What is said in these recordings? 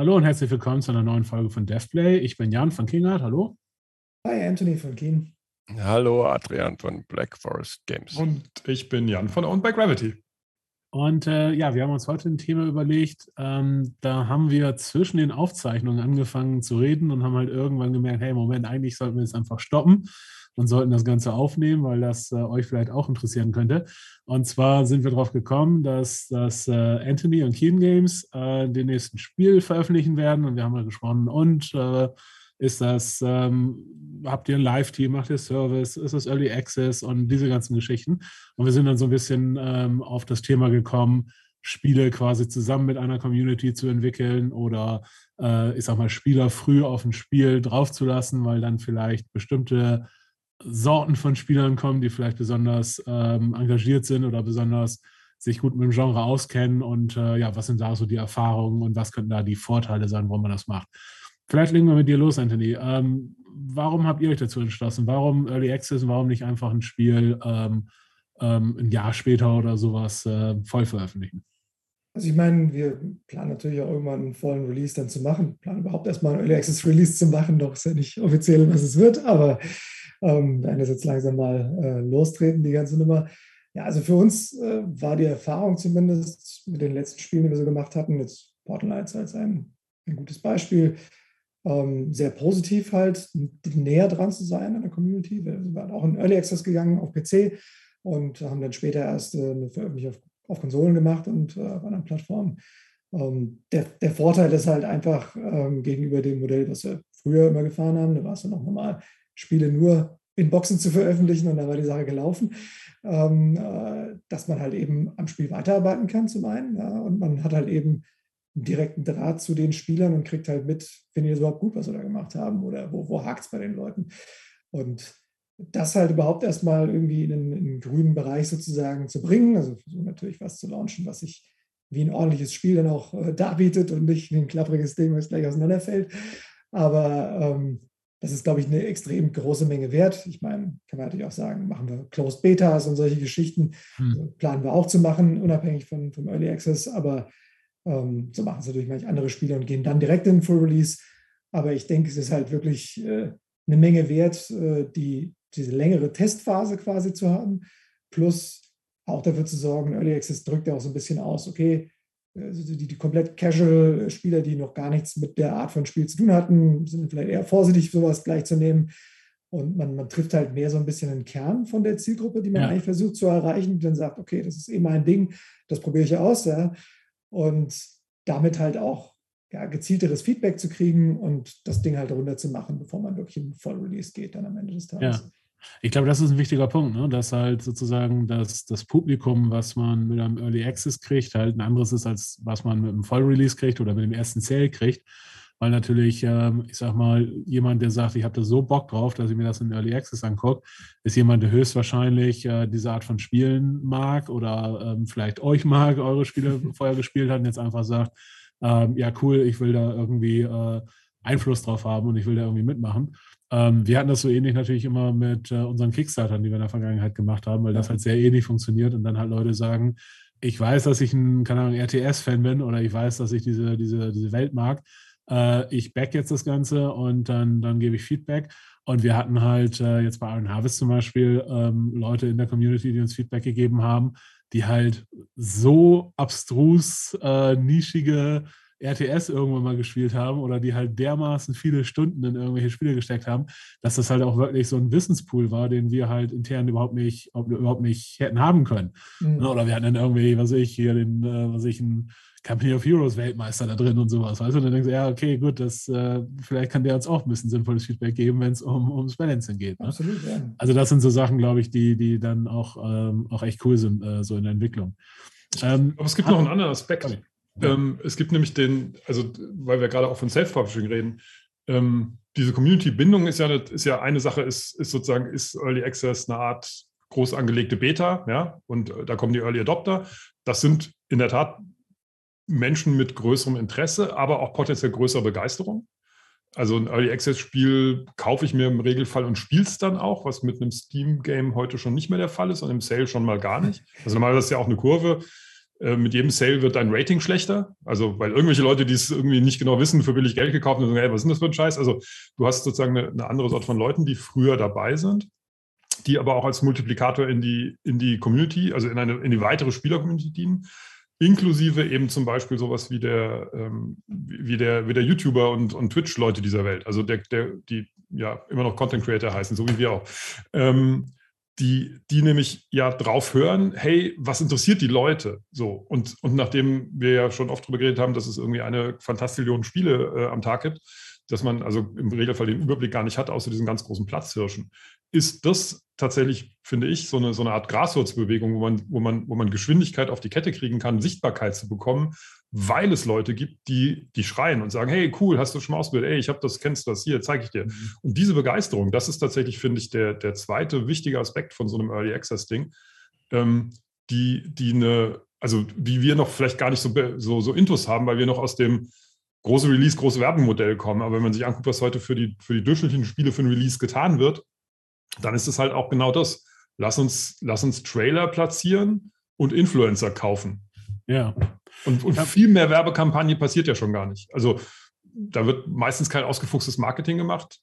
Hallo und herzlich willkommen zu einer neuen Folge von DevPlay. Ich bin Jan von Kingart. Hallo. Hi, Anthony von Keen. Hallo, Adrian von Black Forest Games. Und ich bin Jan von Owned by Gravity. Und äh, ja, wir haben uns heute ein Thema überlegt. Ähm, da haben wir zwischen den Aufzeichnungen angefangen zu reden und haben halt irgendwann gemerkt, hey, Moment, eigentlich sollten wir jetzt einfach stoppen und sollten das Ganze aufnehmen, weil das äh, euch vielleicht auch interessieren könnte. Und zwar sind wir darauf gekommen, dass, dass äh, Anthony und Keen Games äh, den nächsten Spiel veröffentlichen werden. Und wir haben mal gesprochen, und äh, ist das, ähm, habt ihr ein Live-Team, macht ihr Service, ist das Early Access und diese ganzen Geschichten. Und wir sind dann so ein bisschen ähm, auf das Thema gekommen, Spiele quasi zusammen mit einer Community zu entwickeln oder äh, ich sag mal, Spieler früh auf ein Spiel draufzulassen, weil dann vielleicht bestimmte Sorten von Spielern kommen, die vielleicht besonders ähm, engagiert sind oder besonders sich gut mit dem Genre auskennen und äh, ja, was sind da so die Erfahrungen und was könnten da die Vorteile sein, warum man das macht. Vielleicht legen wir mit dir los, Anthony. Ähm, warum habt ihr euch dazu entschlossen? Warum Early Access und warum nicht einfach ein Spiel ähm, ähm, ein Jahr später oder sowas äh, voll veröffentlichen? Also ich meine, wir planen natürlich auch irgendwann einen vollen Release dann zu machen. Planen überhaupt erstmal einen Early Access Release zu machen, doch ist ja nicht offiziell, was es wird, aber ähm, werden das jetzt langsam mal äh, lostreten, die ganze Nummer. Ja, also für uns äh, war die Erfahrung zumindest mit den letzten Spielen, die wir so gemacht hatten, jetzt Portal Knights als ein, ein gutes Beispiel, ähm, sehr positiv halt, näher dran zu sein an der Community. Wir sind auch in Early Access gegangen auf PC und haben dann später erst äh, eine Veröffentlichung auf, auf, Konsolen gemacht und äh, auf anderen Plattformen. Ähm, der, der, Vorteil ist halt einfach ähm, gegenüber dem Modell, was wir früher immer gefahren haben, da war es dann noch normal, Spiele nur in Boxen zu veröffentlichen und dann war die Sache gelaufen, ähm, äh, dass man halt eben am Spiel weiterarbeiten kann zum einen ja, und man hat halt eben einen direkten Draht zu den Spielern und kriegt halt mit, finden die das überhaupt gut, was sie da gemacht haben oder wo, wo hakt es bei den Leuten. Und das halt überhaupt erstmal irgendwie in einen, grünen Bereich sozusagen zu bringen, also versuchen natürlich was zu launchen, was sich wie ein ordentliches Spiel dann auch äh, darbietet und nicht wie ein klappriges Ding, was gleich auseinanderfällt. Aber ähm, das ist, glaube ich, eine extrem große Menge wert. Ich meine, kann man natürlich auch sagen, machen wir Closed Betas und solche Geschichten. Hm. Also planen wir auch zu machen, unabhängig von, vom Early Access. Aber ähm, so machen es natürlich manche andere Spiele und gehen dann direkt in den Full Release. Aber ich denke, es ist halt wirklich äh, eine Menge wert, äh, die, diese längere Testphase quasi zu haben. Plus auch dafür zu sorgen, Early Access drückt ja auch so ein bisschen aus, okay, also die, die komplett Casual-Spieler, die noch gar nichts mit der Art von Spiel zu tun hatten, sind vielleicht eher vorsichtig, sowas gleich zu nehmen. Und man, man trifft halt mehr so ein bisschen den Kern von der Zielgruppe, die man ja. eigentlich versucht zu erreichen, und dann sagt, okay, das ist eh mein Ding, das probiere ich aus, ja. Und damit halt auch ja, gezielteres Feedback zu kriegen und das Ding halt runterzumachen, bevor man wirklich in Voll-Release geht, dann am Ende des Tages. Ja. Ich glaube, das ist ein wichtiger Punkt, ne? dass halt sozusagen das, das Publikum, was man mit einem Early Access kriegt, halt ein anderes ist, als was man mit einem Vollrelease kriegt oder mit dem ersten Sale kriegt. Weil natürlich, ähm, ich sag mal, jemand, der sagt, ich habe da so Bock drauf, dass ich mir das in Early Access angucke, ist jemand, der höchstwahrscheinlich äh, diese Art von Spielen mag oder ähm, vielleicht euch mag, eure Spiele vorher gespielt hat und jetzt einfach sagt, ähm, ja cool, ich will da irgendwie äh, Einfluss drauf haben und ich will da irgendwie mitmachen. Ähm, wir hatten das so ähnlich natürlich immer mit äh, unseren Kickstartern, die wir in der Vergangenheit gemacht haben, weil das halt sehr ähnlich funktioniert und dann halt Leute sagen, ich weiß, dass ich ein, keine Ahnung, RTS-Fan bin oder ich weiß, dass ich diese, diese, diese Welt mag. Äh, ich back jetzt das Ganze und dann, dann gebe ich Feedback. Und wir hatten halt äh, jetzt bei Iron Harvest zum Beispiel ähm, Leute in der Community, die uns Feedback gegeben haben, die halt so abstrus äh, nischige RTS irgendwann mal gespielt haben oder die halt dermaßen viele Stunden in irgendwelche Spiele gesteckt haben, dass das halt auch wirklich so ein Wissenspool war, den wir halt intern überhaupt nicht, überhaupt nicht hätten haben können. Mhm. Ne, oder wir hatten dann irgendwie, was ich, hier den, äh, was ich, ein Company of Heroes Weltmeister da drin und sowas. Weißt du? Und dann denkst du, ja, okay, gut, das, äh, vielleicht kann der uns auch ein bisschen sinnvolles Feedback geben, wenn es um, ums Balancing geht. Ne? Absolut, ja. Also das sind so Sachen, glaube ich, die, die dann auch, ähm, auch echt cool sind, äh, so in der Entwicklung. Ähm, Aber es gibt noch einen anderen Aspekt. Okay. Ähm, es gibt nämlich den, also weil wir gerade auch von Self-Publishing reden, ähm, diese Community-Bindung ist ja, ist ja eine Sache, ist, ist sozusagen, ist Early Access eine Art groß angelegte Beta, ja, und äh, da kommen die Early Adopter. Das sind in der Tat Menschen mit größerem Interesse, aber auch potenziell größerer Begeisterung. Also ein Early Access Spiel kaufe ich mir im Regelfall und spiele es dann auch, was mit einem Steam Game heute schon nicht mehr der Fall ist und im Sale schon mal gar nicht. Also normalerweise ist ja auch eine Kurve mit jedem Sale wird dein Rating schlechter. Also, weil irgendwelche Leute, die es irgendwie nicht genau wissen, für billig Geld gekauft haben sagen, hey, was ist denn das für ein Scheiß? Also, du hast sozusagen eine, eine andere Sorte von Leuten, die früher dabei sind, die aber auch als Multiplikator in die, in die Community, also in eine, in die weitere Spieler-Community dienen inklusive eben zum Beispiel sowas wie der, ähm, wie der, wie der YouTuber und, und Twitch-Leute dieser Welt, also der, der, die ja immer noch Content Creator heißen, so wie wir auch. Ähm, die, die nämlich ja drauf hören, hey, was interessiert die Leute? So, und, und nachdem wir ja schon oft darüber geredet haben, dass es irgendwie eine Fantastillion Spiele äh, am Tag gibt, dass man also im Regelfall den Überblick gar nicht hat, außer diesen ganz großen Platzhirschen, ist das tatsächlich, finde ich, so eine, so eine Art Graswurzbewegung, wo man, wo, man, wo man Geschwindigkeit auf die Kette kriegen kann, Sichtbarkeit zu bekommen, weil es Leute gibt, die, die schreien und sagen, hey, cool, hast du schon mal ausgebildet, ey, ich habe das, kennst du das, hier, zeige ich dir. Mhm. Und diese Begeisterung, das ist tatsächlich, finde ich, der, der zweite wichtige Aspekt von so einem Early Access-Ding, ähm, die, die eine, also die wir noch vielleicht gar nicht so, so, so Intus haben, weil wir noch aus dem große Release, große Werbemodell kommen. Aber wenn man sich anguckt, was heute für die, für die durchschnittlichen Spiele für ein Release getan wird, dann ist es halt auch genau das. Lass uns, lass uns Trailer platzieren und Influencer kaufen. Ja. Und, und viel mehr Werbekampagne passiert ja schon gar nicht. Also da wird meistens kein ausgefuchstes Marketing gemacht,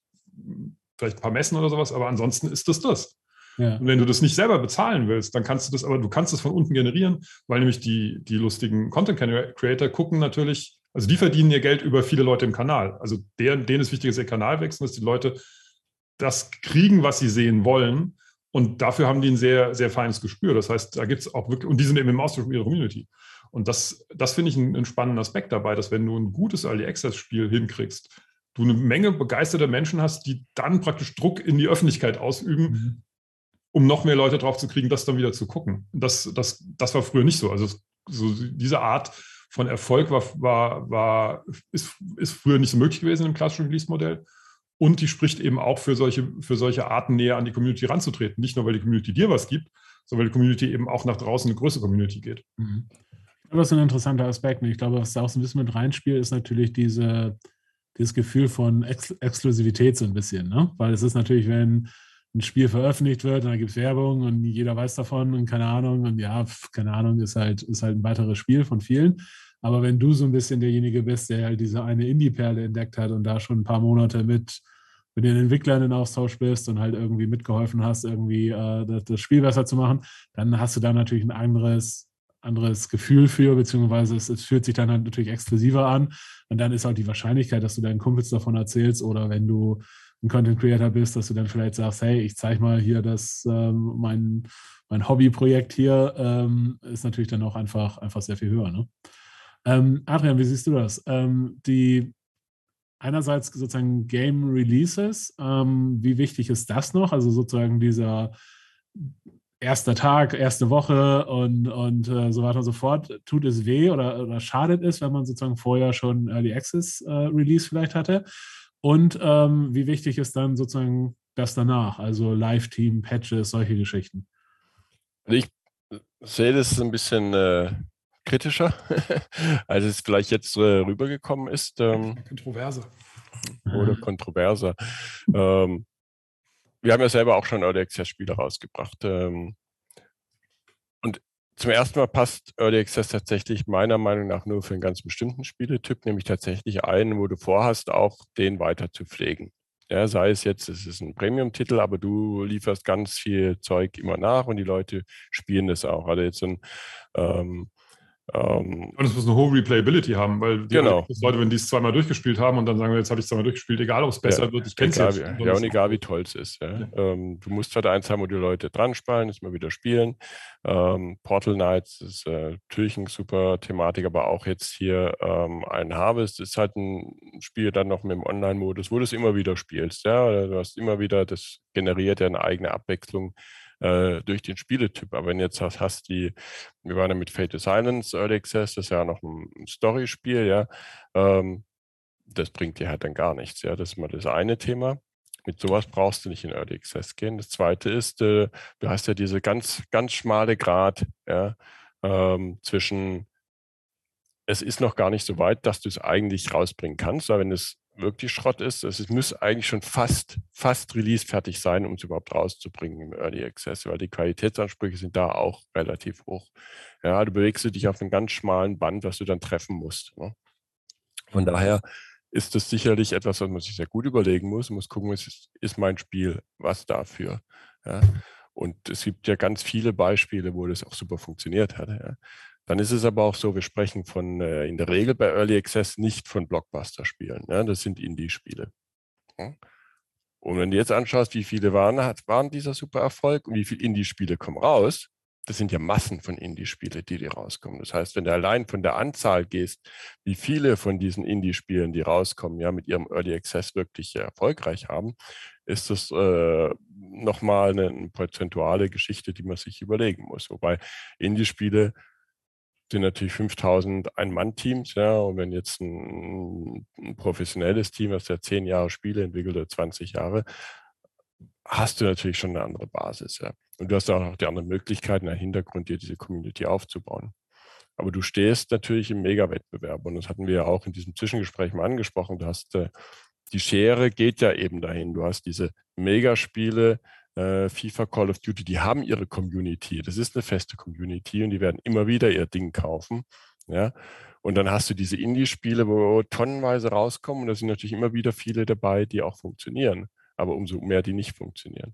vielleicht ein paar Messen oder sowas, aber ansonsten ist das das. Ja. Und wenn du das nicht selber bezahlen willst, dann kannst du das, aber du kannst das von unten generieren, weil nämlich die, die lustigen Content Creator gucken natürlich, also die verdienen ihr Geld über viele Leute im Kanal. Also deren, denen ist wichtig, dass ihr Kanal wächst, dass die Leute das kriegen, was sie sehen wollen. Und dafür haben die ein sehr, sehr feines Gespür. Das heißt, da gibt es auch wirklich, und die sind eben im Austausch mit ihrer Community. Und das, das finde ich einen, einen, spannenden Aspekt dabei, dass wenn du ein gutes Early Access-Spiel hinkriegst, du eine Menge begeisterter Menschen hast, die dann praktisch Druck in die Öffentlichkeit ausüben, mhm. um noch mehr Leute drauf zu kriegen, das dann wieder zu gucken. Das, das, das war früher nicht so. Also so diese Art von Erfolg war, war, war, ist, ist früher nicht so möglich gewesen im klassischen Release-Modell. Und die spricht eben auch für solche, für solche Arten näher an die Community ranzutreten. Nicht nur, weil die Community dir was gibt, sondern weil die Community eben auch nach draußen eine größere Community geht. Mhm. Das ist ein interessanter Aspekt. Ich glaube, was da auch so ein bisschen mit reinspielt, ist natürlich diese, dieses Gefühl von Ex Exklusivität so ein bisschen. Ne? Weil es ist natürlich, wenn ein Spiel veröffentlicht wird, dann gibt es Werbung und jeder weiß davon und keine Ahnung. Und ja, keine Ahnung, ist halt, ist halt ein weiteres Spiel von vielen. Aber wenn du so ein bisschen derjenige bist, der halt diese eine Indie-Perle entdeckt hat und da schon ein paar Monate mit, mit den Entwicklern in Austausch bist und halt irgendwie mitgeholfen hast, irgendwie äh, das, das, Spiel besser zu machen, dann hast du da natürlich ein anderes, anderes Gefühl für, beziehungsweise es, es fühlt sich dann halt natürlich exklusiver an. Und dann ist halt die Wahrscheinlichkeit, dass du deinen Kumpels davon erzählst oder wenn du ein Content Creator bist, dass du dann vielleicht sagst, hey, ich zeige mal hier das, ähm, mein, mein Hobbyprojekt hier, ähm, ist natürlich dann auch einfach, einfach sehr viel höher. Ne? Ähm, Adrian, wie siehst du das? Ähm, die einerseits sozusagen Game Releases, ähm, wie wichtig ist das noch? Also sozusagen dieser erste Tag, erste Woche und, und äh, so weiter und so fort. Tut es weh oder, oder schadet es, wenn man sozusagen vorher schon Early Access äh, Release vielleicht hatte? Und ähm, wie wichtig ist dann sozusagen das danach? Also Live-Team, Patches, solche Geschichten. Ich sehe das ein bisschen äh, kritischer, als es vielleicht jetzt äh, rübergekommen ist. Ähm, Kontroverse. Oder kontroverser. Ähm, wir haben ja selber auch schon Early Access Spiele rausgebracht. Ähm, und zum ersten Mal passt Early Access tatsächlich meiner Meinung nach nur für einen ganz bestimmten Spieletyp, nämlich tatsächlich einen, wo du vorhast, auch den weiter zu pflegen. Ja, sei es jetzt, es ist ein Premium-Titel, aber du lieferst ganz viel Zeug immer nach und die Leute spielen das auch. Also jetzt so ein ähm, ähm, und es muss eine hohe Replayability haben, weil die genau. Leute, wenn die es zweimal durchgespielt haben und dann sagen wir, jetzt habe ich es zweimal durchgespielt, egal ob es besser ja, wird, ich kenne es jetzt. Ja, und egal wie toll es ist. Ja. Ja. Ähm, du musst halt eins haben, wo die Leute dran sparen, ist mal wieder spielen. Ähm, Portal Knights ist äh, natürlich eine super Thematik, aber auch jetzt hier ähm, ein Harvest ist halt ein Spiel dann noch mit dem Online-Modus, wo du es immer wieder spielst. Ja, du hast immer wieder, das generiert ja eine eigene Abwechslung äh, durch den Spieletyp. Aber wenn jetzt hast, hast die, wir waren ja mit Fate to Silence Early Access, das ist ja noch ein Story-Spiel, ja, ähm, das bringt dir halt dann gar nichts. Ja, das ist mal das eine Thema. Mit sowas brauchst du nicht in Early Access gehen. Das zweite ist, äh, du hast ja diese ganz, ganz schmale Grad ja, ähm, zwischen, es ist noch gar nicht so weit, dass du es eigentlich rausbringen kannst, aber wenn es wirklich Schrott ist. Es muss eigentlich schon fast, fast Release fertig sein, um es überhaupt rauszubringen im Early Access, weil die Qualitätsansprüche sind da auch relativ hoch. Ja, du bewegst dich auf einem ganz schmalen Band, was du dann treffen musst. Ne? Von daher ist das sicherlich etwas, was man sich sehr gut überlegen muss. Man muss gucken, ist, ist mein Spiel was dafür. Ja? Und es gibt ja ganz viele Beispiele, wo das auch super funktioniert hat. Ja? Dann ist es aber auch so, wir sprechen von äh, in der Regel bei Early Access nicht von Blockbuster-Spielen. Ja? Das sind Indie-Spiele. Ja? Und wenn du jetzt anschaust, wie viele waren, waren dieser super Erfolg und wie viele Indie-Spiele kommen raus, das sind ja Massen von Indie-Spiele, die, die rauskommen. Das heißt, wenn du allein von der Anzahl gehst, wie viele von diesen Indie-Spielen, die rauskommen, ja, mit ihrem Early Access wirklich erfolgreich haben, ist das äh, nochmal eine, eine prozentuale Geschichte, die man sich überlegen muss. Wobei Indie-Spiele sind natürlich 5000 Ein-Mann-Teams, ja, und wenn jetzt ein, ein professionelles Team, das ja zehn Jahre Spiele entwickelt oder 20 Jahre, hast du natürlich schon eine andere Basis, ja. Und du hast auch noch die anderen Möglichkeiten, im Hintergrund dir diese Community aufzubauen. Aber du stehst natürlich im Mega-Wettbewerb und das hatten wir ja auch in diesem Zwischengespräch mal angesprochen. Du hast äh, die Schere geht ja eben dahin. Du hast diese Megaspiele, äh, FIFA, Call of Duty, die haben ihre Community. Das ist eine feste Community und die werden immer wieder ihr Ding kaufen. Ja. Und dann hast du diese Indie-Spiele, wo tonnenweise rauskommen und da sind natürlich immer wieder viele dabei, die auch funktionieren, aber umso mehr, die nicht funktionieren.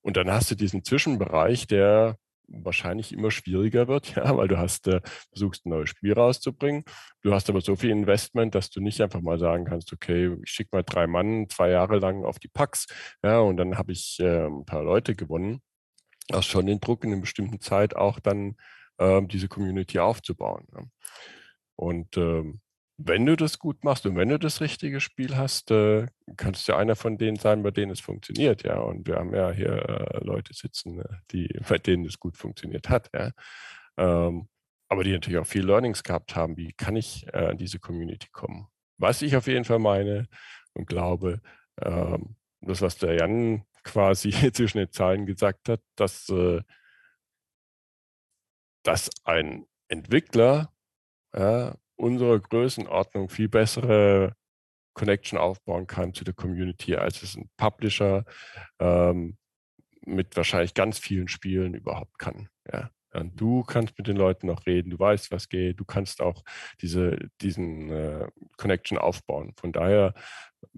Und dann hast du diesen Zwischenbereich, der wahrscheinlich immer schwieriger wird, ja, weil du hast, äh, versuchst ein neues Spiel rauszubringen. Du hast aber so viel Investment, dass du nicht einfach mal sagen kannst, okay, ich schicke mal drei Mann zwei Jahre lang auf die Packs, ja, und dann habe ich äh, ein paar Leute gewonnen. Hast schon den Druck in einer bestimmten Zeit auch dann äh, diese Community aufzubauen. Ja. Und ähm, wenn du das gut machst und wenn du das richtige Spiel hast, äh, kannst du einer von denen sein, bei denen es funktioniert, ja. Und wir haben ja hier äh, Leute sitzen, äh, die, bei denen es gut funktioniert hat, ja. Ähm, aber die natürlich auch viel Learnings gehabt haben, wie kann ich äh, an diese Community kommen. Was ich auf jeden Fall meine und glaube, ähm, das, was der Jan quasi zwischen den Zeilen gesagt hat, dass, äh, dass ein Entwickler ja, unserer Größenordnung viel bessere Connection aufbauen kann zu der Community, als es ein Publisher ähm, mit wahrscheinlich ganz vielen Spielen überhaupt kann. Ja. Und du kannst mit den Leuten noch reden, du weißt, was geht, du kannst auch diese, diesen äh, Connection aufbauen. Von daher,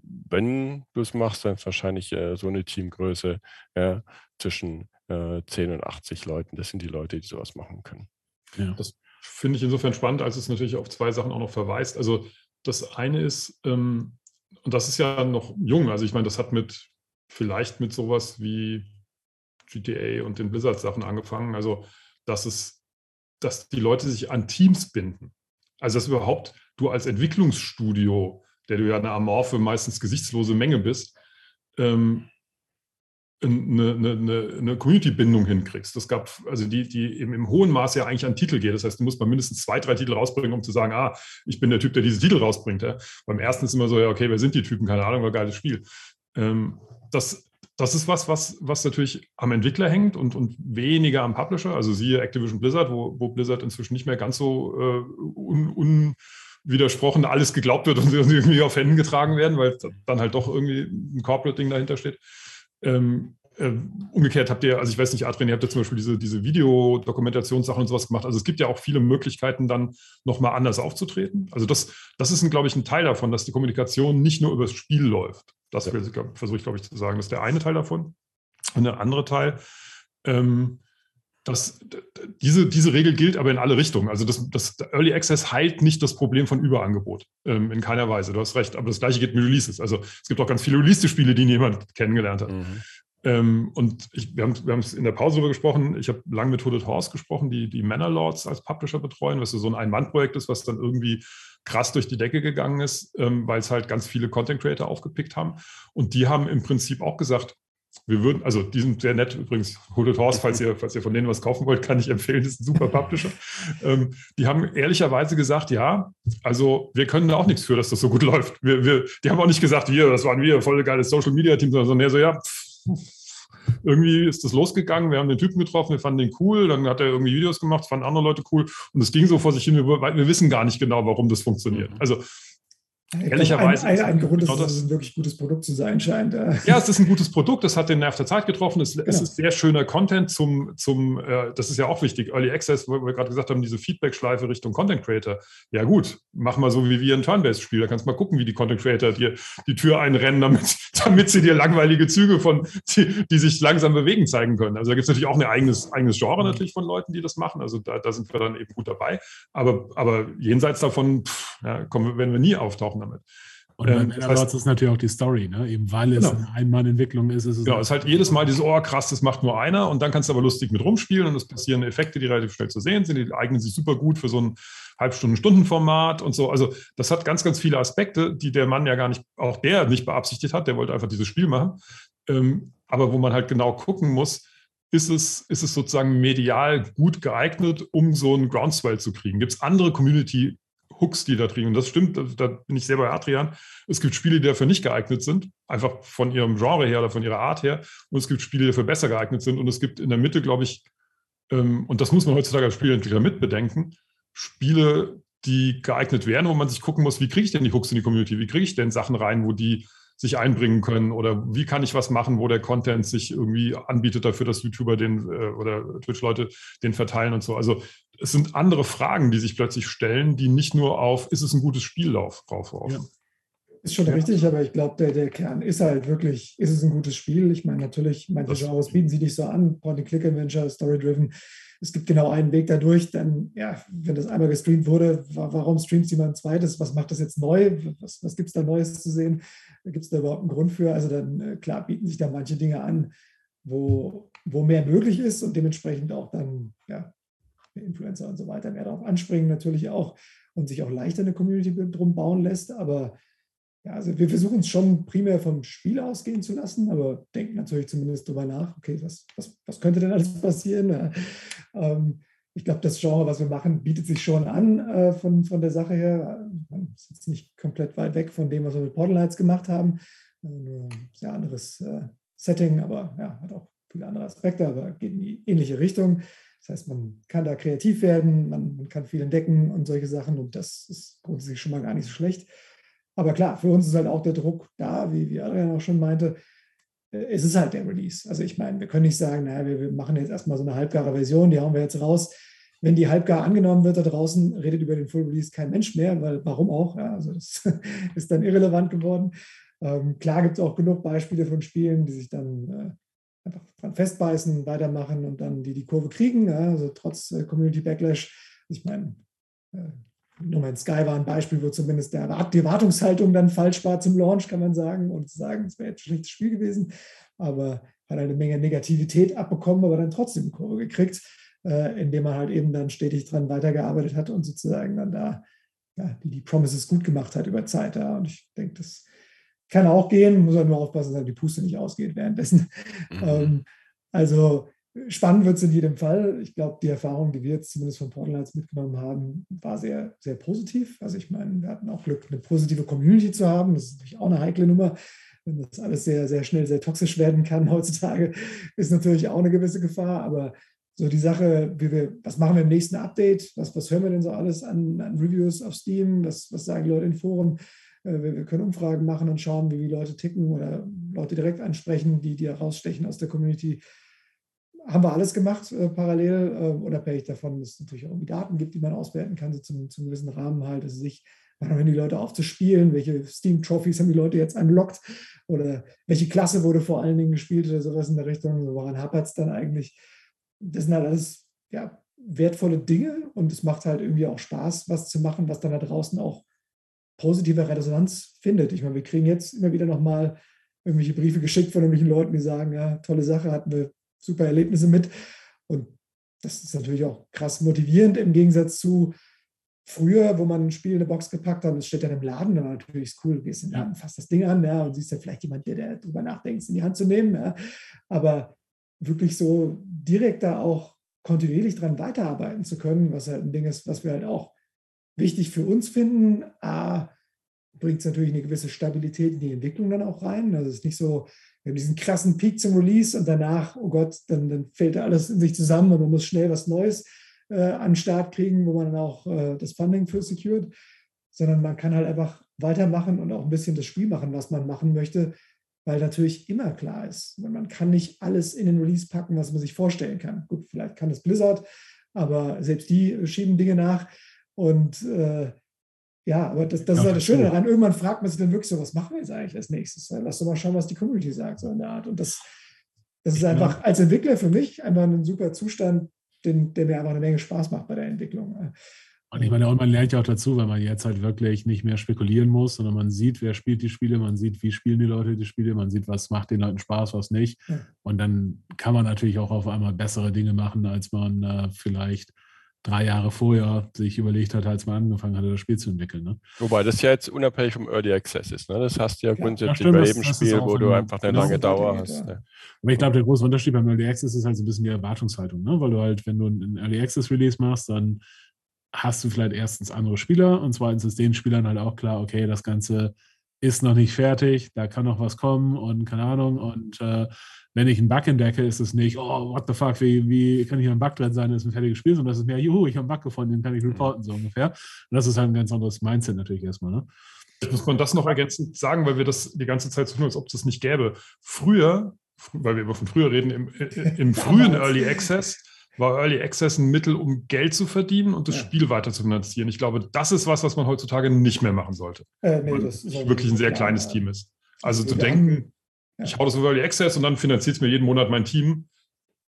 wenn du es machst, dann ist wahrscheinlich äh, so eine Teamgröße ja, zwischen äh, 10 und 80 Leuten. Das sind die Leute, die sowas machen können. Ja. Das finde ich insofern spannend, als es natürlich auf zwei Sachen auch noch verweist. Also das eine ist, ähm, und das ist ja noch jung, also ich meine, das hat mit vielleicht mit sowas wie GTA und den Blizzard-Sachen angefangen. Also, dass es, dass die Leute sich an Teams binden. Also, dass überhaupt du als Entwicklungsstudio, der du ja eine amorphe, meistens gesichtslose Menge bist, ähm, eine, eine, eine Community-Bindung hinkriegst. Das gab, also die, die im, im, hohen Maße ja eigentlich an Titel geht. Das heißt, du musst mal mindestens zwei, drei Titel rausbringen, um zu sagen, ah, ich bin der Typ, der diese Titel rausbringt. Ja. Beim ersten ist immer so, ja, okay, wer sind die Typen? Keine Ahnung, war geiles Spiel. Ähm, das, das ist was, was, was natürlich am Entwickler hängt und, und weniger am Publisher. Also siehe Activision Blizzard, wo, wo Blizzard inzwischen nicht mehr ganz so äh, un, un widersprochen alles geglaubt wird und sie irgendwie auf Händen getragen werden, weil dann halt doch irgendwie ein Corporate-Ding dahinter steht. Ähm, äh, umgekehrt habt ihr, also ich weiß nicht, Adrian, ihr habt ja zum Beispiel diese, diese Videodokumentationssachen und sowas gemacht. Also es gibt ja auch viele Möglichkeiten, dann nochmal anders aufzutreten. Also das, das ist, glaube ich, ein Teil davon, dass die Kommunikation nicht nur über das Spiel läuft. Das ja. versuche ich, glaube ich, zu sagen. Das ist der eine Teil davon. Und der andere Teil, ähm, das, diese, diese Regel gilt aber in alle Richtungen. Also das, das Early Access heilt nicht das Problem von Überangebot ähm, in keiner Weise. Du hast recht, aber das gleiche geht mit Releases. Also es gibt auch ganz viele Release-Spiele, die niemand kennengelernt hat. Mhm. Ähm, und ich, wir haben wir es in der Pause darüber gesprochen. Ich habe lange mit Hooded Horse gesprochen, die die Manor Lords als Publisher betreuen, was so ein Ein-Mann-Projekt ist, was dann irgendwie krass durch die Decke gegangen ist, ähm, weil es halt ganz viele Content Creator aufgepickt haben. Und die haben im Prinzip auch gesagt, wir würden, also die sind sehr nett übrigens, Hooded Horse, falls ihr, falls ihr von denen was kaufen wollt, kann ich empfehlen, das ist ein super Publisher. ähm, die haben ehrlicherweise gesagt, ja, also wir können da auch nichts für, dass das so gut läuft. Wir, wir, die haben auch nicht gesagt, wir, das waren wir, voll geiles Social Media Team, sondern eher so, ja, pff, irgendwie ist das losgegangen, wir haben den Typen getroffen, wir fanden den cool, dann hat er irgendwie Videos gemacht, fanden andere Leute cool und es ging so vor sich hin, wir, wir wissen gar nicht genau, warum das funktioniert. Mhm. Also Ehrlicherweise. Ein, ein, ein Grund ist, dass es ein wirklich gutes Produkt zu sein scheint. Ja, es ist ein gutes Produkt, es hat den Nerv der Zeit getroffen, es, genau. es ist sehr schöner Content zum, zum äh, das ist ja auch wichtig, Early Access, wo wir gerade gesagt haben, diese Feedback-Schleife Richtung Content Creator. Ja gut, mach mal so wie wir ein Turn-Based-Spiel, da kannst du mal gucken, wie die Content Creator dir die Tür einrennen, damit, damit sie dir langweilige Züge von, die, die sich langsam bewegen, zeigen können. Also da gibt es natürlich auch ein eigenes, eigenes Genre mhm. natürlich von Leuten, die das machen, also da, da sind wir dann eben gut dabei, aber, aber jenseits davon pff, ja, kommen, werden wir nie auftauchen damit. Und ähm, das heißt, ist natürlich auch die Story, ne? eben weil es genau. eine Einmann-Entwicklung ist. ist es genau, es ist halt jedes Mal dieses, oh krass, das macht nur einer und dann kannst du aber lustig mit rumspielen und es passieren Effekte, die relativ schnell zu sehen sind, die eignen sich super gut für so ein Halbstunden-Stunden-Format und so. Also das hat ganz, ganz viele Aspekte, die der Mann ja gar nicht, auch der nicht beabsichtigt hat, der wollte einfach dieses Spiel machen. Ähm, aber wo man halt genau gucken muss, ist es, ist es sozusagen medial gut geeignet, um so einen Groundswell zu kriegen? Gibt es andere Community Hooks, die da drin. Und das stimmt, da bin ich sehr bei Adrian. Es gibt Spiele, die dafür nicht geeignet sind, einfach von ihrem Genre her oder von ihrer Art her. Und es gibt Spiele, die dafür besser geeignet sind. Und es gibt in der Mitte, glaube ich, ähm, und das muss man heutzutage als Spieleentwickler mitbedenken, Spiele, die geeignet wären, wo man sich gucken muss, wie kriege ich denn die Hooks in die Community? Wie kriege ich denn Sachen rein, wo die sich einbringen können oder wie kann ich was machen, wo der Content sich irgendwie anbietet dafür, dass YouTuber den äh, oder Twitch-Leute den verteilen und so. Also es sind andere Fragen, die sich plötzlich stellen, die nicht nur auf, ist es ein gutes Spiellauf drauf ja. Ist schon ja. richtig, aber ich glaube, der, der Kern ist halt wirklich, ist es ein gutes Spiel? Ich meine, natürlich, manche Genres bieten sie nicht so an, Point-and-Click-Adventure, Story-Driven. Es gibt genau einen Weg dadurch, dann, ja, wenn das einmal gestreamt wurde, warum streamt jemand ein zweites? Was macht das jetzt neu? Was, was gibt es da Neues zu sehen? Gibt es da überhaupt einen Grund für? Also dann, äh, klar, bieten sich da manche Dinge an, wo, wo mehr möglich ist und dementsprechend auch dann, ja, Influencer und so weiter mehr darauf anspringen, natürlich auch und sich auch leichter eine Community drum bauen lässt. Aber ja, also wir versuchen es schon primär vom Spiel ausgehen zu lassen, aber denken natürlich zumindest darüber nach, okay, was, was, was könnte denn alles passieren? Ähm, ich glaube, das Genre, was wir machen, bietet sich schon an äh, von, von der Sache her. Man ist jetzt nicht komplett weit weg von dem, was wir mit Portal Lights gemacht haben. Ein sehr anderes äh, Setting, aber ja, hat auch viele andere Aspekte, aber geht in die ähnliche Richtung. Das heißt, man kann da kreativ werden, man, man kann viel entdecken und solche Sachen und das ist grundsätzlich schon mal gar nicht so schlecht. Aber klar, für uns ist halt auch der Druck da, wie, wie Adrian auch schon meinte. Äh, es ist halt der Release. Also ich meine, wir können nicht sagen, naja, wir, wir machen jetzt erstmal so eine halbgare Version, die hauen wir jetzt raus. Wenn die halbgar angenommen wird da draußen, redet über den Full Release kein Mensch mehr, weil warum auch? Ja, also das ist dann irrelevant geworden. Ähm, klar gibt es auch genug Beispiele von Spielen, die sich dann äh, einfach dran festbeißen, weitermachen und dann die die Kurve kriegen, ja, also trotz äh, Community Backlash. Ich meine, äh, No Man's Sky war ein Beispiel, wo zumindest der, die Erwartungshaltung dann falsch war zum Launch, kann man sagen, und zu sagen, es wäre jetzt ein schlechtes Spiel gewesen, aber hat eine Menge Negativität abbekommen, aber dann trotzdem Kurve gekriegt, äh, indem man halt eben dann stetig dran weitergearbeitet hat und sozusagen dann da ja, die, die Promises gut gemacht hat über Zeit. Ja. Und ich denke, das kann auch gehen, muss halt nur aufpassen, dass die Puste nicht ausgeht währenddessen. Mhm. Ähm, also spannend wird es in jedem Fall. Ich glaube, die Erfahrung, die wir jetzt zumindest von Portal Lights mitgenommen haben, war sehr, sehr positiv. Also ich meine, wir hatten auch Glück, eine positive Community zu haben. Das ist natürlich auch eine heikle Nummer. Wenn das alles sehr, sehr schnell sehr toxisch werden kann heutzutage, ist natürlich auch eine gewisse Gefahr. Aber so die Sache, wie wir, was machen wir im nächsten Update? Was, was hören wir denn so alles an, an Reviews auf Steam? Was, was sagen die Leute in Foren? Äh, wir können Umfragen machen und schauen, wie die Leute ticken oder Leute direkt ansprechen, die, die herausstechen aus der Community. Haben wir alles gemacht äh, parallel, äh, unabhängig davon, dass es natürlich auch irgendwie Daten gibt, die man auswerten kann, so zum, zum gewissen Rahmen halt, also sich die Leute aufzuspielen, welche Steam-Trophies haben die Leute jetzt unlocked oder welche Klasse wurde vor allen Dingen gespielt oder sowas in der Richtung, woran hapert es dann eigentlich? Das sind halt alles ja, wertvolle Dinge und es macht halt irgendwie auch Spaß, was zu machen, was dann da draußen auch positive Resonanz findet. Ich meine, wir kriegen jetzt immer wieder nochmal irgendwelche Briefe geschickt von irgendwelchen Leuten, die sagen, ja, tolle Sache, hatten wir super Erlebnisse mit. Und das ist natürlich auch krass motivierend im Gegensatz zu früher, wo man ein Spiel in eine Box gepackt hat und es steht dann im Laden, dann natürlich ist cool, du gehst in den Laden, fasst das Ding an ja, und siehst dann vielleicht jemand, der, der darüber nachdenkt, es in die Hand zu nehmen. Ja. Aber wirklich so direkt da auch kontinuierlich dran weiterarbeiten zu können, was halt ein Ding ist, was wir halt auch wichtig für uns finden. A, bringt es natürlich eine gewisse Stabilität in die Entwicklung dann auch rein. Also es ist nicht so, wir haben diesen krassen Peak zum Release und danach, oh Gott, dann, dann fällt alles in sich zusammen und man muss schnell was Neues äh, an den Start kriegen, wo man dann auch äh, das Funding für secured. Sondern man kann halt einfach weitermachen und auch ein bisschen das Spiel machen, was man machen möchte, weil natürlich immer klar ist, man kann nicht alles in den Release packen, was man sich vorstellen kann. Gut, vielleicht kann es Blizzard, aber selbst die schieben Dinge nach. Und äh, ja, aber das, das ja, ist halt das Schöne daran. Irgendwann fragt man sich dann wirklich so, was machen wir jetzt eigentlich als nächstes? Lass doch mal schauen, was die Community sagt, so in der Art. Und das, das ist einfach als Entwickler für mich einfach ein super Zustand, den, der mir einfach eine Menge Spaß macht bei der Entwicklung. Und ich meine, und man lernt ja auch dazu, weil man jetzt halt wirklich nicht mehr spekulieren muss, sondern man sieht, wer spielt die Spiele, man sieht, wie spielen die Leute die Spiele, man sieht, was macht den Leuten Spaß, was nicht. Ja. Und dann kann man natürlich auch auf einmal bessere Dinge machen, als man äh, vielleicht drei Jahre vorher sich überlegt hat, als man angefangen hatte, das Spiel zu entwickeln. Ne? Wobei das ja jetzt unabhängig vom Early Access ist. Ne? Das hast du ja, ja grundsätzlich stimmt, bei jedem Spiel, wo du einfach eine lange Dauer hast. Ja. Ne? Aber ich glaube, der große Unterschied beim Early Access ist halt so ein bisschen die Erwartungshaltung, ne? weil du halt, wenn du einen Early Access Release machst, dann hast du vielleicht erstens andere Spieler und zweitens ist den Spielern halt auch klar, okay, das Ganze ist noch nicht fertig, da kann noch was kommen und keine Ahnung. Und äh, wenn ich einen Bug entdecke, ist es nicht, oh, what the fuck, wie, wie kann hier ein Bug drin sein, das ist ein fertiges Spiel, sondern das ist mehr, juhu, ich habe einen Bug gefunden, den kann ich mhm. reporten, so ungefähr. Und das ist halt ein ganz anderes Mindset natürlich erstmal. Ne? Jetzt muss man das noch ergänzend sagen, weil wir das die ganze Zeit so tun, als ob es das nicht gäbe. Früher, weil wir immer von früher reden, im, im frühen Early Access, war Early Access ein Mittel, um Geld zu verdienen und das ja. Spiel weiter zu finanzieren. Ich glaube, das ist was, was man heutzutage nicht mehr machen sollte. Äh, nee, das ist wirklich ein sehr klar, kleines ja. Team ist. Also zu denken, ja. ich hau das auf Early Access und dann finanziert es mir jeden Monat mein Team,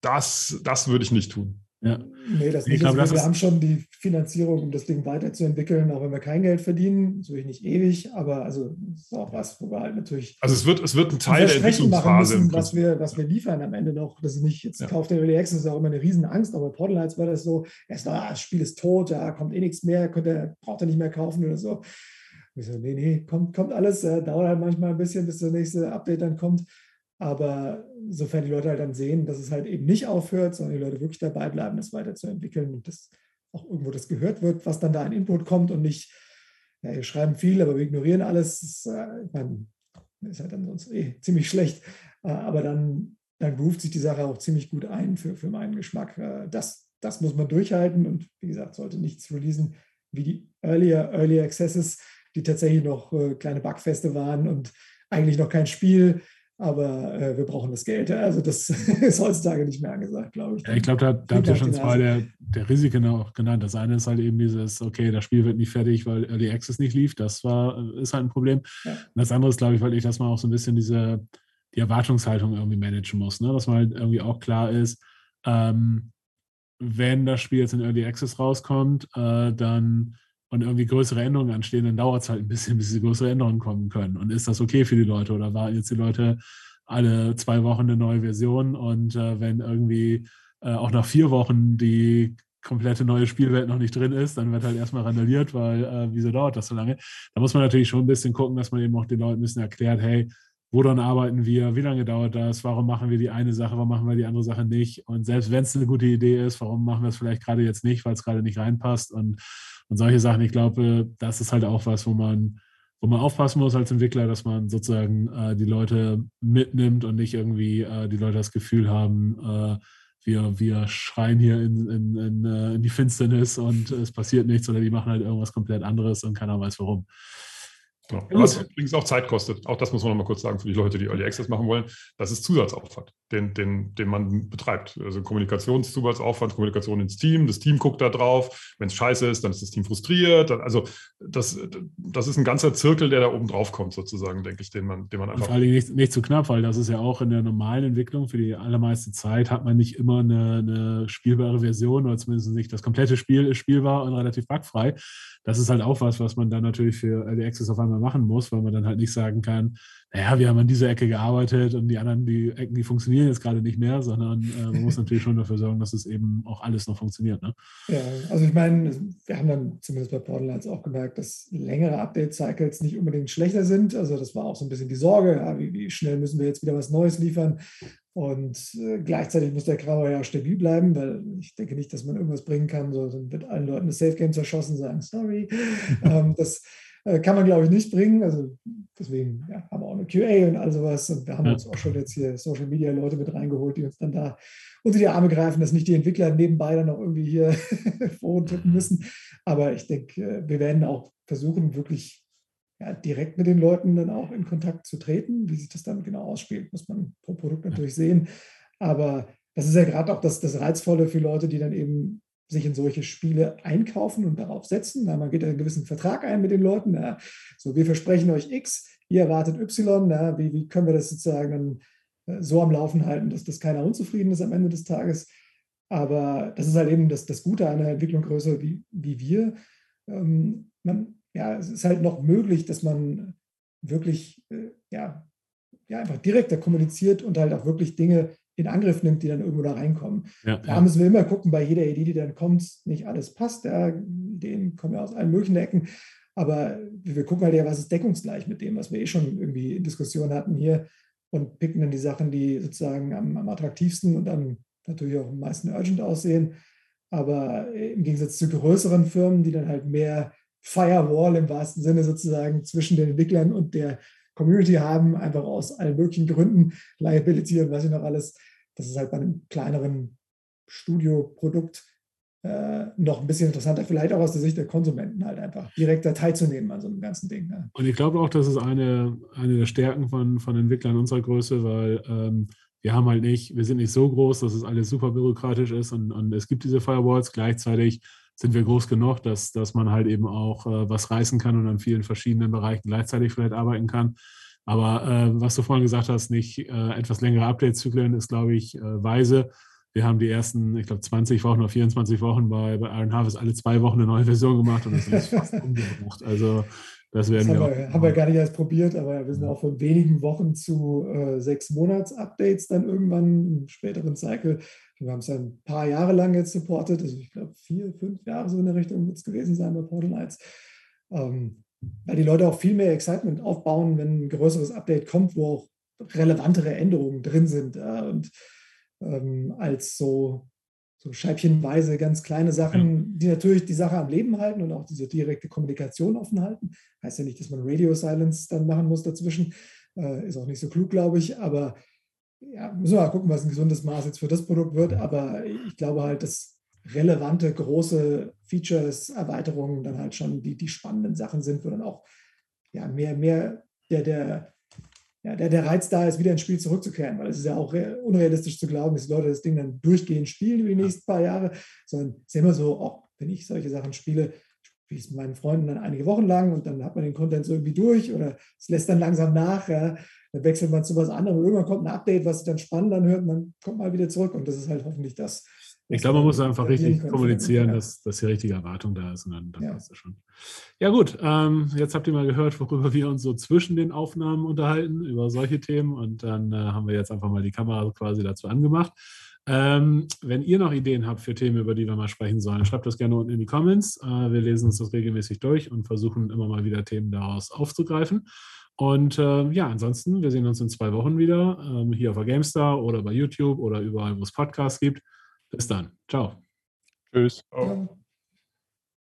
das, das würde ich nicht tun. Ja. Nee, das nicht. Glaub, also, wir haben schon die Finanzierung, um das Ding weiterzuentwickeln, auch wenn wir kein Geld verdienen. Natürlich nicht ewig, aber also das ist auch was, wo wir halt natürlich. Also es wird, es wird ein Teil der Entwicklungsphase. Müssen, was, wir, was wir liefern am Ende noch. Das ist nicht, jetzt ja. kauft der Early Access, ist auch immer eine Riesenangst, aber Portal Lights war das so, erst, ah, das Spiel ist tot, ja, kommt eh nichts mehr, könnt ihr, braucht er nicht mehr kaufen oder so. Ich so, nee, nee, kommt, kommt alles, äh, dauert halt manchmal ein bisschen, bis das nächste Update dann kommt. Aber sofern die Leute halt dann sehen, dass es halt eben nicht aufhört, sondern die Leute wirklich dabei bleiben, das weiterzuentwickeln und dass auch irgendwo das gehört wird, was dann da an Input kommt und nicht, ja, wir schreiben viel, aber wir ignorieren alles. Das, äh, ich meine, ist halt dann sonst eh ziemlich schlecht. Äh, aber dann, dann ruft sich die Sache auch ziemlich gut ein für, für meinen Geschmack. Äh, das, das muss man durchhalten und wie gesagt, sollte nichts releasen wie die Earlier, Early Accesses, die tatsächlich noch kleine Bugfeste waren und eigentlich noch kein Spiel aber äh, wir brauchen das Geld. Also das ist heutzutage nicht mehr angesagt, glaube ich. Ja, ich glaube, da, da habt ihr schon zwei der, der Risiken auch genannt. Das eine ist halt eben dieses, okay, das Spiel wird nicht fertig, weil Early Access nicht lief. Das war, ist halt ein Problem. Ja. Und das andere ist, glaube ich, weil ich, dass man auch so ein bisschen diese, die Erwartungshaltung irgendwie managen muss. Ne? Dass man halt irgendwie auch klar ist, ähm, wenn das Spiel jetzt in Early Access rauskommt, äh, dann und irgendwie größere Änderungen anstehen, dann dauert es halt ein bisschen, bis diese größere Änderungen kommen können. Und ist das okay für die Leute? Oder warten jetzt die Leute alle zwei Wochen eine neue Version? Und äh, wenn irgendwie äh, auch nach vier Wochen die komplette neue Spielwelt noch nicht drin ist, dann wird halt erstmal randaliert, weil äh, wieso dauert das so lange? Da muss man natürlich schon ein bisschen gucken, dass man eben auch den Leuten ein bisschen erklärt, hey, woran arbeiten wir, wie lange dauert das, warum machen wir die eine Sache, warum machen wir die andere Sache nicht? Und selbst wenn es eine gute Idee ist, warum machen wir es vielleicht gerade jetzt nicht, weil es gerade nicht reinpasst? Und und solche Sachen. Ich glaube, das ist halt auch was, wo man, wo man aufpassen muss als Entwickler, dass man sozusagen äh, die Leute mitnimmt und nicht irgendwie äh, die Leute das Gefühl haben, äh, wir, wir schreien hier in, in, in, äh, in, die Finsternis und es passiert nichts oder die machen halt irgendwas komplett anderes und keiner weiß warum. Genau. Was übrigens auch Zeit kostet. Auch das muss man noch mal kurz sagen für die Leute, die Early Access machen wollen. Das ist Zusatzaufwand, den, den, den man betreibt. Also Kommunikationszusatzauffand, Kommunikation ins Team. Das Team guckt da drauf. Wenn es scheiße ist, dann ist das Team frustriert. Also das, das ist ein ganzer Zirkel, der da oben drauf kommt, sozusagen, denke ich, den man, den man einfach. Vor allem nicht, nicht zu knapp, weil das ist ja auch in der normalen Entwicklung für die allermeiste Zeit hat man nicht immer eine, eine spielbare Version oder zumindest nicht das komplette Spiel ist spielbar und relativ bugfrei. Das ist halt auch was, was man dann natürlich für Early Access auf einmal machen muss, weil man dann halt nicht sagen kann, naja, wir haben an dieser Ecke gearbeitet und die anderen, die Ecken, die funktionieren jetzt gerade nicht mehr, sondern äh, man muss natürlich schon dafür sorgen, dass es eben auch alles noch funktioniert. Ne? Ja, also ich meine, wir haben dann zumindest bei Borderlands auch gemerkt, dass längere Update-Cycles nicht unbedingt schlechter sind. Also das war auch so ein bisschen die Sorge, ja, wie, wie, schnell müssen wir jetzt wieder was Neues liefern. Und äh, gleichzeitig muss der Grauer ja stabil bleiben, weil ich denke nicht, dass man irgendwas bringen kann, so, dann wird allen Leuten das Safe Game zerschossen, sagen, sorry. ähm, das kann man, glaube ich, nicht bringen. Also deswegen ja, haben wir auch eine QA und all sowas. Und wir haben ja. uns auch schon jetzt hier Social Media Leute mit reingeholt, die uns dann da unter die Arme greifen, dass nicht die Entwickler nebenbei dann noch irgendwie hier Foren tippen müssen. Aber ich denke, äh, wir werden auch versuchen, wirklich ja, direkt mit den Leuten dann auch in Kontakt zu treten. Wie sich das dann genau ausspielt, muss man pro Produkt natürlich sehen. Aber das ist ja gerade auch das, das Reizvolle für Leute, die dann eben sich in solche Spiele einkaufen und darauf setzen. Na, man geht einen gewissen Vertrag ein mit den Leuten. Na, so, wir versprechen euch X, ihr erwartet Y. Na, wie, wie können wir das sozusagen äh, so am Laufen halten, dass das keiner unzufrieden ist am Ende des Tages? Aber das ist halt eben das, das Gute einer Entwicklung größer wie, wie wir. Ähm, man, ja, es ist halt noch möglich, dass man wirklich äh, ja, ja, einfach direkter kommuniziert und halt auch wirklich Dinge in Angriff nimmt, die dann irgendwo da reinkommen. Ja, da ja. müssen wir immer gucken, bei jeder Idee, die dann kommt, nicht alles passt. Ja, Ideen kommen ja aus allen möglichen Ecken. Aber wir gucken halt ja, was ist deckungsgleich mit dem, was wir eh schon irgendwie in Diskussion hatten hier und picken dann die Sachen, die sozusagen am, am attraktivsten und dann natürlich auch am meisten urgent aussehen. Aber im Gegensatz zu größeren Firmen, die dann halt mehr Firewall im wahrsten Sinne sozusagen zwischen den Entwicklern und der Community haben, einfach aus allen möglichen Gründen, Liability und was ich noch alles. Das ist halt bei einem kleineren Studioprodukt äh, noch ein bisschen interessanter, vielleicht auch aus der Sicht der Konsumenten halt einfach direkter teilzunehmen an so einem ganzen Ding. Ne? Und ich glaube auch, das ist eine, eine der Stärken von, von Entwicklern unserer Größe, weil ähm, wir haben halt nicht, wir sind nicht so groß, dass es alles super bürokratisch ist und, und es gibt diese Firewalls. Gleichzeitig sind wir groß genug, dass, dass man halt eben auch äh, was reißen kann und an vielen verschiedenen Bereichen gleichzeitig vielleicht arbeiten kann. Aber äh, was du vorhin gesagt hast, nicht äh, etwas längere Update-Zyklen ist, glaube ich, äh, weise. Wir haben die ersten, ich glaube, 20 Wochen oder 24 Wochen bei, bei Iron Harvest alle zwei Wochen eine neue Version gemacht und das ist fast umgebracht. Also das werden das wir, haben wir, haben wir gar nicht erst probiert, aber wir sind auch von wenigen Wochen zu äh, sechs Monats-Updates dann irgendwann im späteren Cycle wir haben es ja ein paar Jahre lang jetzt supportet, also ich glaube vier, fünf Jahre so in der Richtung wird es gewesen sein bei Portal Knights. Ähm, weil die Leute auch viel mehr Excitement aufbauen, wenn ein größeres Update kommt, wo auch relevantere Änderungen drin sind äh, und ähm, als so, so scheibchenweise ganz kleine Sachen, die natürlich die Sache am Leben halten und auch diese direkte Kommunikation offen halten. Heißt ja nicht, dass man Radio Silence dann machen muss dazwischen. Äh, ist auch nicht so klug, glaube ich, aber ja, müssen wir mal gucken, was ein gesundes Maß jetzt für das Produkt wird. Aber ich glaube halt, dass relevante, große Features, Erweiterungen dann halt schon die, die spannenden Sachen sind, wo dann auch ja, mehr, mehr der, der, ja, der, der Reiz da ist, wieder ins Spiel zurückzukehren, weil es ist ja auch unrealistisch zu glauben, dass die Leute das Ding dann durchgehend spielen über die nächsten paar Jahre, sondern es ist immer so, auch wenn ich solche Sachen spiele, spiele ich es mit meinen Freunden dann einige Wochen lang und dann hat man den Content so irgendwie durch oder es lässt dann langsam nach. Ja dann wechselt man zu was anderem. Irgendwann kommt ein Update, was sich dann spannend anhört und dann kommt man wieder zurück. Und das ist halt hoffentlich das. Ich glaube, man muss einfach richtig kommunizieren, dass, dass die richtige Erwartung da ist und dann, dann ja. passt das schon. Ja gut, ähm, jetzt habt ihr mal gehört, worüber wir uns so zwischen den Aufnahmen unterhalten, über solche Themen und dann äh, haben wir jetzt einfach mal die Kamera quasi dazu angemacht. Ähm, wenn ihr noch Ideen habt für Themen, über die wir mal sprechen sollen, schreibt das gerne unten in die Comments. Äh, wir lesen uns das regelmäßig durch und versuchen immer mal wieder Themen daraus aufzugreifen. Und äh, ja, ansonsten, wir sehen uns in zwei Wochen wieder ähm, hier auf der GameStar oder bei YouTube oder überall, wo es Podcasts gibt. Bis dann. Ciao. Tschüss. Oh.